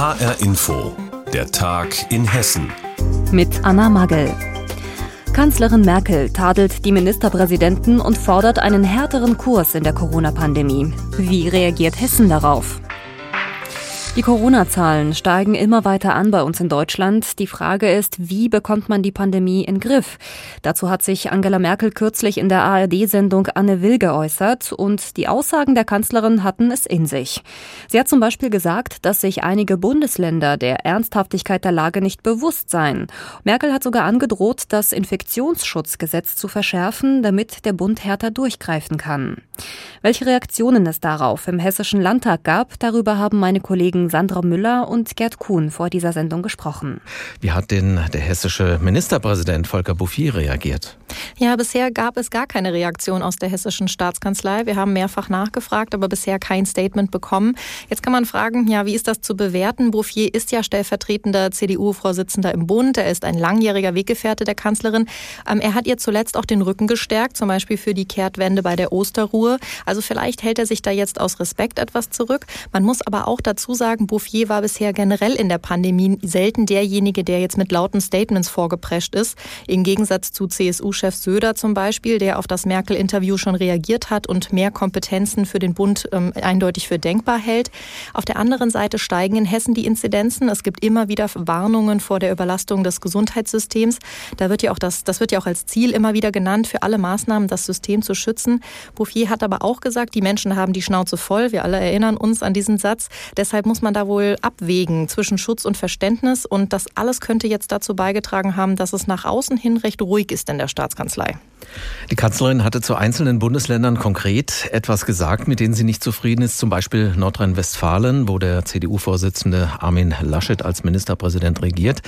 HR Info, der Tag in Hessen. Mit Anna Magel. Kanzlerin Merkel tadelt die Ministerpräsidenten und fordert einen härteren Kurs in der Corona-Pandemie. Wie reagiert Hessen darauf? Die Corona-Zahlen steigen immer weiter an bei uns in Deutschland. Die Frage ist, wie bekommt man die Pandemie in Griff? Dazu hat sich Angela Merkel kürzlich in der ARD-Sendung Anne Will geäußert und die Aussagen der Kanzlerin hatten es in sich. Sie hat zum Beispiel gesagt, dass sich einige Bundesländer der Ernsthaftigkeit der Lage nicht bewusst seien. Merkel hat sogar angedroht, das Infektionsschutzgesetz zu verschärfen, damit der Bund härter durchgreifen kann. Welche Reaktionen es darauf im Hessischen Landtag gab, darüber haben meine Kollegen Sandra Müller und Gerd Kuhn vor dieser Sendung gesprochen. Wie hat denn der hessische Ministerpräsident Volker Bouffier reagiert? Ja, bisher gab es gar keine Reaktion aus der hessischen Staatskanzlei. Wir haben mehrfach nachgefragt, aber bisher kein Statement bekommen. Jetzt kann man fragen, ja, wie ist das zu bewerten? Bouffier ist ja stellvertretender CDU-Vorsitzender im Bund. Er ist ein langjähriger Weggefährte der Kanzlerin. Ähm, er hat ihr zuletzt auch den Rücken gestärkt, zum Beispiel für die Kehrtwende bei der Osterruhe. Also vielleicht hält er sich da jetzt aus Respekt etwas zurück. Man muss aber auch dazu sagen, Bouffier war bisher generell in der Pandemie selten derjenige, der jetzt mit lauten Statements vorgeprescht ist. Im Gegensatz zu CSU-Chef Söder zum Beispiel, der auf das Merkel-Interview schon reagiert hat und mehr Kompetenzen für den Bund ähm, eindeutig für denkbar hält. Auf der anderen Seite steigen in Hessen die Inzidenzen. Es gibt immer wieder Warnungen vor der Überlastung des Gesundheitssystems. Da wird ja auch das, das wird ja auch als Ziel immer wieder genannt, für alle Maßnahmen das System zu schützen. Bouffier hat aber auch gesagt, die Menschen haben die Schnauze voll. Wir alle erinnern uns an diesen Satz. Deshalb muss man da wohl abwägen zwischen Schutz und Verständnis. Und das alles könnte jetzt dazu beigetragen haben, dass es nach außen hin recht ruhig ist in der Staatskanzlei. Die Kanzlerin hatte zu einzelnen Bundesländern konkret etwas gesagt, mit denen sie nicht zufrieden ist. Zum Beispiel Nordrhein-Westfalen, wo der CDU-Vorsitzende Armin Laschet als Ministerpräsident regiert.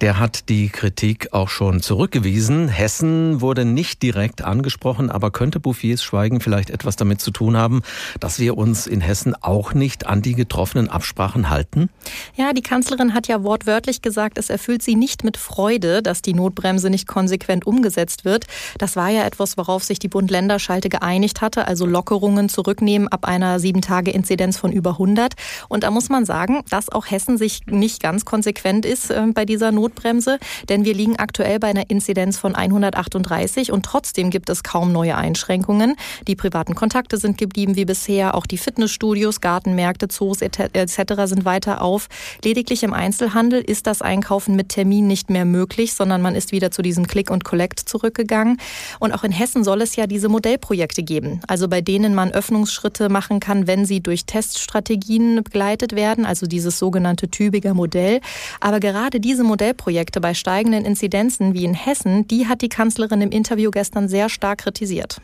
Der hat die Kritik auch schon zurückgewiesen. Hessen wurde nicht direkt angesprochen, aber könnte Bouffiers Schweigen vielleicht etwas damit zu tun haben, dass wir uns in Hessen auch nicht an die getroffenen Absprachen halten? Ja, die Kanzlerin hat ja wortwörtlich gesagt, es erfüllt sie nicht mit Freude, dass die Notbremse nicht konsequent umgesetzt wird. Das war ja etwas, worauf sich die Bund-Länder-Schalte geeinigt hatte, also Lockerungen zurücknehmen ab einer Sieben-Tage-Inzidenz von über 100. Und da muss man sagen, dass auch Hessen sich nicht ganz konsequent ist äh, bei dieser Notbremse, denn wir liegen aktuell bei einer Inzidenz von 138 und trotzdem gibt es kaum neue Einschränkungen. Die privaten Kontakte sind geblieben wie bisher, auch die Fitnessstudios, Gartenmärkte, Zoos etc. sind weiter auf. Lediglich im Einzelhandel ist das Einkaufen mit Termin nicht mehr möglich, sondern man ist wieder zu diesem Click und Collect zurückgegangen. Und auch in Hessen soll es ja diese Modellprojekte geben, also bei denen man Öffnungsschritte machen kann, wenn sie durch Teststrategien begleitet werden, also dieses sogenannte Tübiger Modell. Aber gerade diese Modellprojekte bei steigenden Inzidenzen wie in Hessen, die hat die Kanzlerin im Interview gestern sehr stark kritisiert.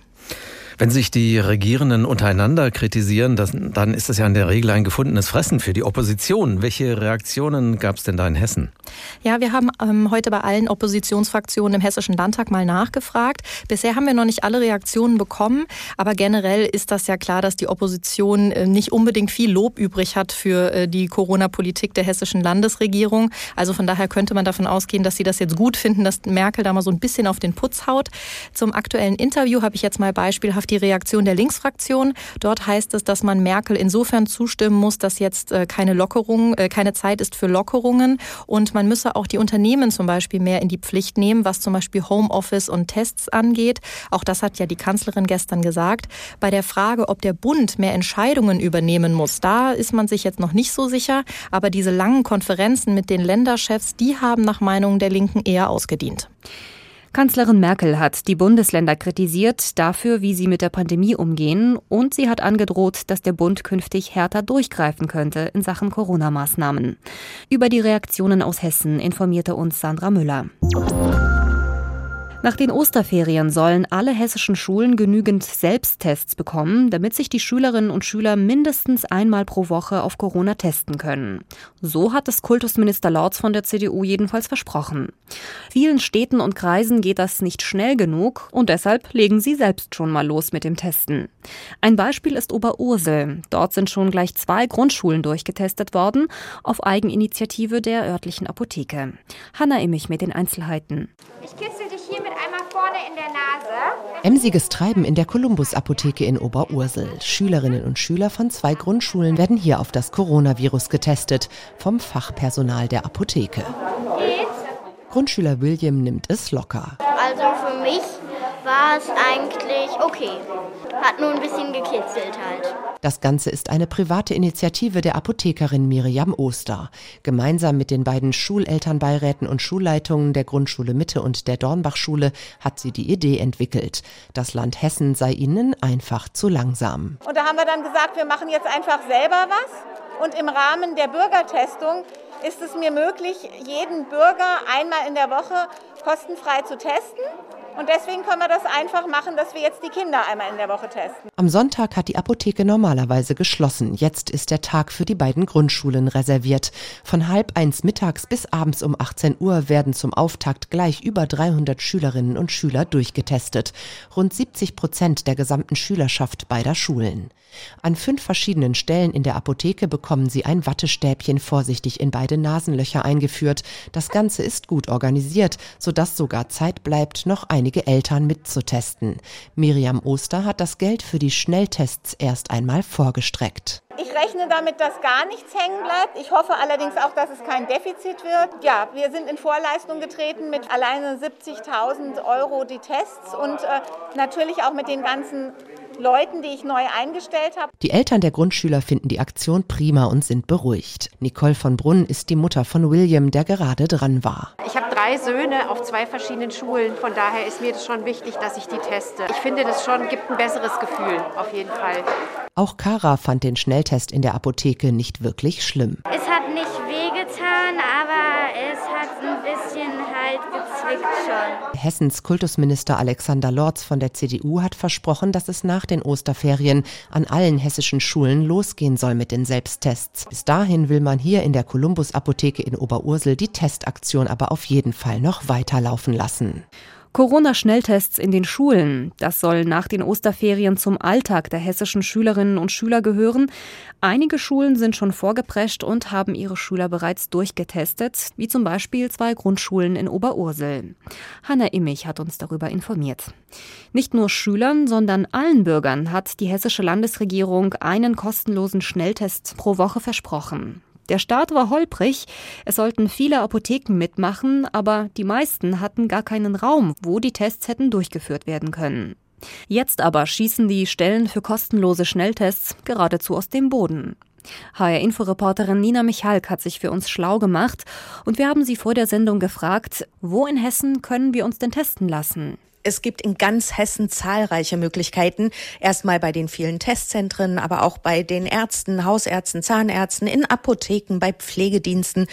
Wenn sich die Regierenden untereinander kritisieren, das, dann ist das ja in der Regel ein gefundenes Fressen für die Opposition. Welche Reaktionen gab es denn da in Hessen? Ja, wir haben ähm, heute bei allen Oppositionsfraktionen im Hessischen Landtag mal nachgefragt. Bisher haben wir noch nicht alle Reaktionen bekommen, aber generell ist das ja klar, dass die Opposition äh, nicht unbedingt viel Lob übrig hat für äh, die Corona-Politik der hessischen Landesregierung. Also von daher könnte man davon ausgehen, dass sie das jetzt gut finden, dass Merkel da mal so ein bisschen auf den Putz haut. Zum aktuellen Interview habe ich jetzt mal beispielhaft die Reaktion der Linksfraktion. Dort heißt es, dass man Merkel insofern zustimmen muss, dass jetzt äh, keine Lockerung, äh, keine Zeit ist für Lockerungen und man müsse auch die Unternehmen zum Beispiel mehr in die Pflicht nehmen, was zum Beispiel Homeoffice und Tests angeht. Auch das hat ja die Kanzlerin gestern gesagt. Bei der Frage, ob der Bund mehr Entscheidungen übernehmen muss, da ist man sich jetzt noch nicht so sicher. Aber diese langen Konferenzen mit den Länderchefs, die haben nach Meinung der Linken eher ausgedient. Kanzlerin Merkel hat die Bundesländer kritisiert dafür, wie sie mit der Pandemie umgehen, und sie hat angedroht, dass der Bund künftig härter durchgreifen könnte in Sachen Corona-Maßnahmen. Über die Reaktionen aus Hessen informierte uns Sandra Müller. Nach den Osterferien sollen alle hessischen Schulen genügend Selbsttests bekommen, damit sich die Schülerinnen und Schüler mindestens einmal pro Woche auf Corona testen können. So hat es Kultusminister Lorz von der CDU jedenfalls versprochen. Vielen Städten und Kreisen geht das nicht schnell genug und deshalb legen sie selbst schon mal los mit dem Testen. Ein Beispiel ist Oberursel. Dort sind schon gleich zwei Grundschulen durchgetestet worden, auf Eigeninitiative der örtlichen Apotheke. Hanna Immich mit den Einzelheiten. Ich hier mit einmal vor vorne in der Nase. Emsiges Treiben in der Columbus-Apotheke in Oberursel. Schülerinnen und Schüler von zwei Grundschulen werden hier auf das Coronavirus getestet, vom Fachpersonal der Apotheke. Grundschüler William nimmt es locker. Also für mich war es eigentlich okay. Hat nur ein bisschen gekitzelt halt. Das Ganze ist eine private Initiative der Apothekerin Miriam Oster. Gemeinsam mit den beiden Schulelternbeiräten und Schulleitungen der Grundschule Mitte und der Dornbachschule hat sie die Idee entwickelt. Das Land Hessen sei ihnen einfach zu langsam. Und da haben wir dann gesagt, wir machen jetzt einfach selber was. Und im Rahmen der Bürgertestung ist es mir möglich, jeden Bürger einmal in der Woche kostenfrei zu testen. Und deswegen können wir das einfach machen, dass wir jetzt die Kinder einmal in der Woche testen. Am Sonntag hat die Apotheke normalerweise geschlossen. Jetzt ist der Tag für die beiden Grundschulen reserviert. Von halb eins mittags bis abends um 18 Uhr werden zum Auftakt gleich über 300 Schülerinnen und Schüler durchgetestet. Rund 70 Prozent der gesamten Schülerschaft beider Schulen. An fünf verschiedenen Stellen in der Apotheke bekommen sie ein Wattestäbchen vorsichtig in beide Nasenlöcher eingeführt. Das Ganze ist gut organisiert, sodass sogar Zeit bleibt, noch einige Eltern mitzutesten. Miriam Oster hat das Geld für die Schnelltests erst einmal vorgestreckt. Ich rechne damit, dass gar nichts hängen bleibt. Ich hoffe allerdings auch, dass es kein Defizit wird. Ja, wir sind in Vorleistung getreten mit alleine 70.000 Euro die Tests und äh, natürlich auch mit den ganzen Leuten, die ich neu eingestellt habe. Die Eltern der Grundschüler finden die Aktion prima und sind beruhigt. Nicole von Brunn ist die Mutter von William, der gerade dran war. Ich habe drei Söhne auf zwei verschiedenen Schulen. Von daher ist mir das schon wichtig, dass ich die teste. Ich finde, das schon gibt ein besseres Gefühl, auf jeden Fall. Auch Kara fand den Schnelltest in der Apotheke nicht wirklich schlimm. Es hat nicht wehgetan, aber es hat ein bisschen halt gezwickt schon. Hessens Kultusminister Alexander Lorz von der CDU hat versprochen, dass es nach den Osterferien an allen hessischen Schulen losgehen soll mit den Selbsttests. Bis dahin will man hier in der Columbus Apotheke in Oberursel die Testaktion aber auf jeden Fall noch weiterlaufen lassen. Corona-Schnelltests in den Schulen. Das soll nach den Osterferien zum Alltag der hessischen Schülerinnen und Schüler gehören. Einige Schulen sind schon vorgeprescht und haben ihre Schüler bereits durchgetestet, wie zum Beispiel zwei Grundschulen in Oberursel. Hanna Immich hat uns darüber informiert. Nicht nur Schülern, sondern allen Bürgern hat die hessische Landesregierung einen kostenlosen Schnelltest pro Woche versprochen. Der Start war holprig. Es sollten viele Apotheken mitmachen, aber die meisten hatten gar keinen Raum, wo die Tests hätten durchgeführt werden können. Jetzt aber schießen die Stellen für kostenlose Schnelltests geradezu aus dem Boden. HR-Inforeporterin Nina Michalk hat sich für uns schlau gemacht und wir haben sie vor der Sendung gefragt, wo in Hessen können wir uns denn testen lassen? Es gibt in ganz Hessen zahlreiche Möglichkeiten. Erstmal bei den vielen Testzentren, aber auch bei den Ärzten, Hausärzten, Zahnärzten, in Apotheken, bei Pflegediensten.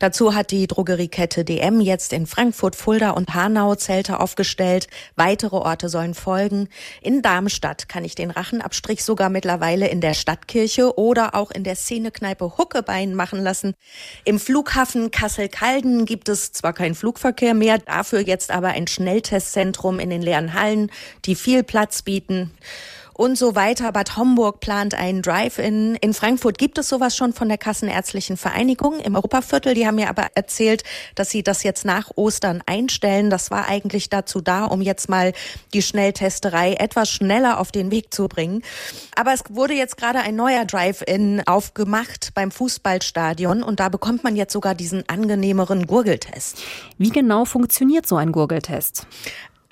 Dazu hat die Drogeriekette DM jetzt in Frankfurt, Fulda und Hanau Zelte aufgestellt. Weitere Orte sollen folgen. In Darmstadt kann ich den Rachenabstrich sogar mittlerweile in der Stadtkirche oder auch in der Szenekneipe Huckebein machen lassen. Im Flughafen Kassel-Calden gibt es zwar keinen Flugverkehr mehr, dafür jetzt aber ein Schnelltestzentrum in den leeren Hallen, die viel Platz bieten und so weiter. Bad Homburg plant einen Drive-In. In Frankfurt gibt es sowas schon von der Kassenärztlichen Vereinigung im Europaviertel. Die haben mir aber erzählt, dass sie das jetzt nach Ostern einstellen. Das war eigentlich dazu da, um jetzt mal die Schnelltesterei etwas schneller auf den Weg zu bringen. Aber es wurde jetzt gerade ein neuer Drive-In aufgemacht beim Fußballstadion und da bekommt man jetzt sogar diesen angenehmeren Gurgeltest. Wie genau funktioniert so ein Gurgeltest?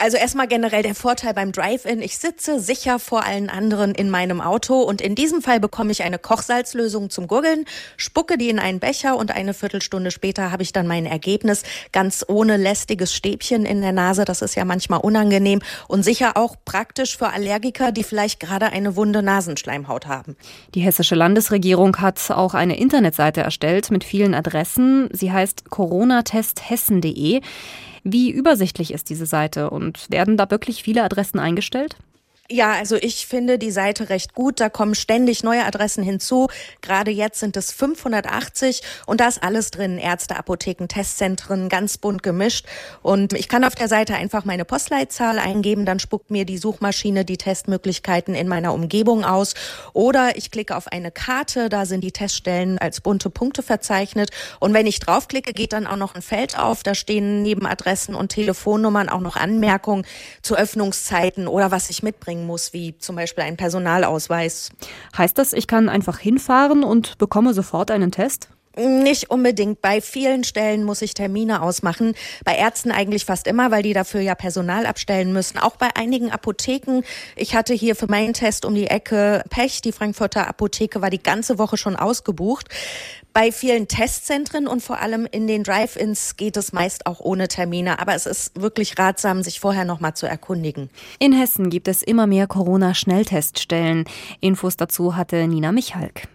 Also erstmal generell der Vorteil beim Drive-In. Ich sitze sicher vor allen anderen in meinem Auto und in diesem Fall bekomme ich eine Kochsalzlösung zum Gurgeln, spucke die in einen Becher und eine Viertelstunde später habe ich dann mein Ergebnis ganz ohne lästiges Stäbchen in der Nase. Das ist ja manchmal unangenehm und sicher auch praktisch für Allergiker, die vielleicht gerade eine wunde Nasenschleimhaut haben. Die hessische Landesregierung hat auch eine Internetseite erstellt mit vielen Adressen. Sie heißt coronatesthessen.de. Wie übersichtlich ist diese Seite und werden da wirklich viele Adressen eingestellt? Ja, also ich finde die Seite recht gut. Da kommen ständig neue Adressen hinzu. Gerade jetzt sind es 580 und da ist alles drin. Ärzte, Apotheken, Testzentren, ganz bunt gemischt. Und ich kann auf der Seite einfach meine Postleitzahl eingeben, dann spuckt mir die Suchmaschine die Testmöglichkeiten in meiner Umgebung aus. Oder ich klicke auf eine Karte, da sind die Teststellen als bunte Punkte verzeichnet. Und wenn ich draufklicke, geht dann auch noch ein Feld auf. Da stehen neben Adressen und Telefonnummern auch noch Anmerkungen zu Öffnungszeiten oder was ich mitbringen muss, wie zum Beispiel ein Personalausweis. Heißt das, ich kann einfach hinfahren und bekomme sofort einen Test? Nicht unbedingt. Bei vielen Stellen muss ich Termine ausmachen. Bei Ärzten eigentlich fast immer, weil die dafür ja Personal abstellen müssen. Auch bei einigen Apotheken. Ich hatte hier für meinen Test um die Ecke Pech. Die Frankfurter Apotheke war die ganze Woche schon ausgebucht. Bei vielen Testzentren und vor allem in den Drive-ins geht es meist auch ohne Termine. Aber es ist wirklich ratsam, sich vorher noch mal zu erkundigen. In Hessen gibt es immer mehr Corona-Schnellteststellen. Infos dazu hatte Nina Michalk.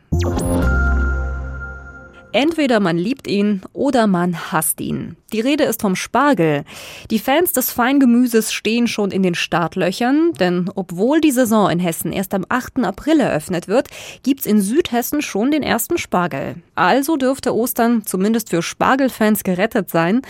Entweder man liebt ihn oder man hasst ihn. Die Rede ist vom Spargel. Die Fans des Feingemüses stehen schon in den Startlöchern, denn obwohl die Saison in Hessen erst am 8. April eröffnet wird, gibt's in Südhessen schon den ersten Spargel. Also dürfte Ostern zumindest für Spargelfans gerettet sein.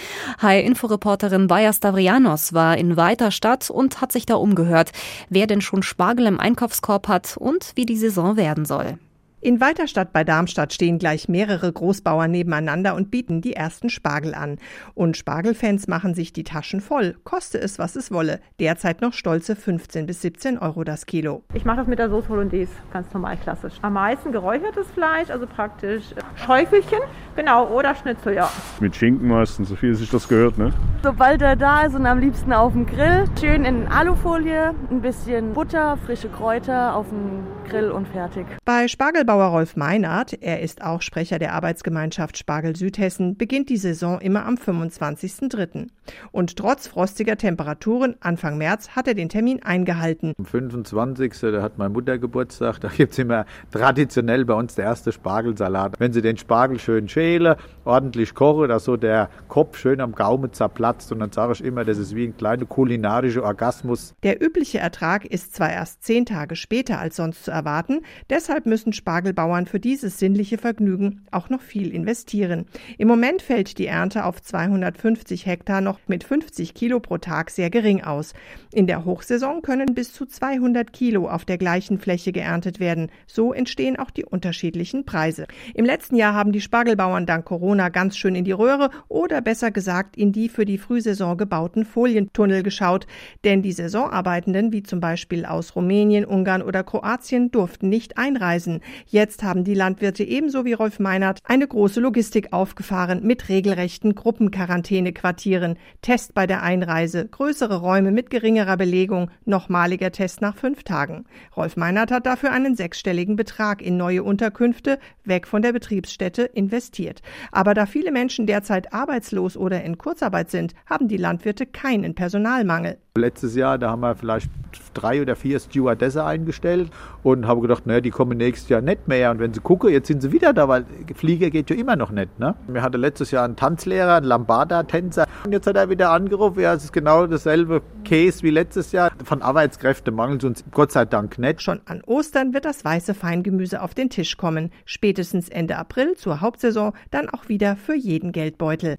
Hi-Inforeporterin Bayer Stavrianos war in weiter Stadt und hat sich da umgehört, wer denn schon Spargel im Einkaufskorb hat und wie die Saison werden soll. In Weiterstadt bei Darmstadt stehen gleich mehrere Großbauern nebeneinander und bieten die ersten Spargel an. Und Spargelfans machen sich die Taschen voll, koste es, was es wolle. Derzeit noch stolze 15 bis 17 Euro das Kilo. Ich mache das mit der Soße Hollandaise, ganz normal klassisch. Am meisten geräuchertes Fleisch, also praktisch Schäufelchen, genau, oder Schnitzel, ja. Mit Schinken meistens, so viel sich das gehört, ne? Sobald er da ist und am liebsten auf dem Grill, schön in Alufolie, ein bisschen Butter, frische Kräuter auf dem Grill und fertig. Bei Spargelbau Bauer Rolf Meinert, er ist auch Sprecher der Arbeitsgemeinschaft Spargel Südhessen, beginnt die Saison immer am 25.03. Und trotz frostiger Temperaturen Anfang März hat er den Termin eingehalten. Am 25. da hat meine Mutter Geburtstag, da gibt es immer traditionell bei uns der erste Spargelsalat. Wenn sie den Spargel schön schälen, ordentlich kochen, dass so der Kopf schön am Gaumen zerplatzt und dann sage ich immer, das ist wie ein kleiner kulinarischer Orgasmus. Der übliche Ertrag ist zwar erst zehn Tage später als sonst zu erwarten, deshalb müssen Spargel Spargelbauern für dieses sinnliche Vergnügen auch noch viel investieren. Im Moment fällt die Ernte auf 250 Hektar noch mit 50 Kilo pro Tag sehr gering aus. In der Hochsaison können bis zu 200 Kilo auf der gleichen Fläche geerntet werden. So entstehen auch die unterschiedlichen Preise. Im letzten Jahr haben die Spargelbauern dank Corona ganz schön in die Röhre oder besser gesagt in die für die Frühsaison gebauten Folientunnel geschaut, denn die Saisonarbeitenden, wie zum Beispiel aus Rumänien, Ungarn oder Kroatien, durften nicht einreisen. Jetzt haben die Landwirte ebenso wie Rolf Meinert eine große Logistik aufgefahren mit regelrechten Gruppenquarantänequartieren, Test bei der Einreise, größere Räume mit geringerer Belegung, nochmaliger Test nach fünf Tagen. Rolf Meinert hat dafür einen sechsstelligen Betrag in neue Unterkünfte, weg von der Betriebsstätte, investiert. Aber da viele Menschen derzeit arbeitslos oder in Kurzarbeit sind, haben die Landwirte keinen Personalmangel. Letztes Jahr, da haben wir vielleicht drei oder vier Stewardesse eingestellt und habe gedacht, naja, die kommen nächstes Jahr nicht mehr. Und wenn sie gucken, jetzt sind sie wieder da, weil Flieger geht ja immer noch nicht. Ne? Wir hatten letztes Jahr einen Tanzlehrer, einen Lambada-Tänzer. Und jetzt hat er wieder angerufen, ja, es ist genau dasselbe Case wie letztes Jahr. Von Arbeitskräften mangelt uns Gott sei Dank nicht. Schon an Ostern wird das weiße Feingemüse auf den Tisch kommen. Spätestens Ende April zur Hauptsaison dann auch wieder für jeden Geldbeutel.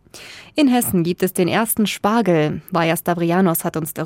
In Hessen gibt es den ersten Spargel. Vajas Dabrianos hat uns darüber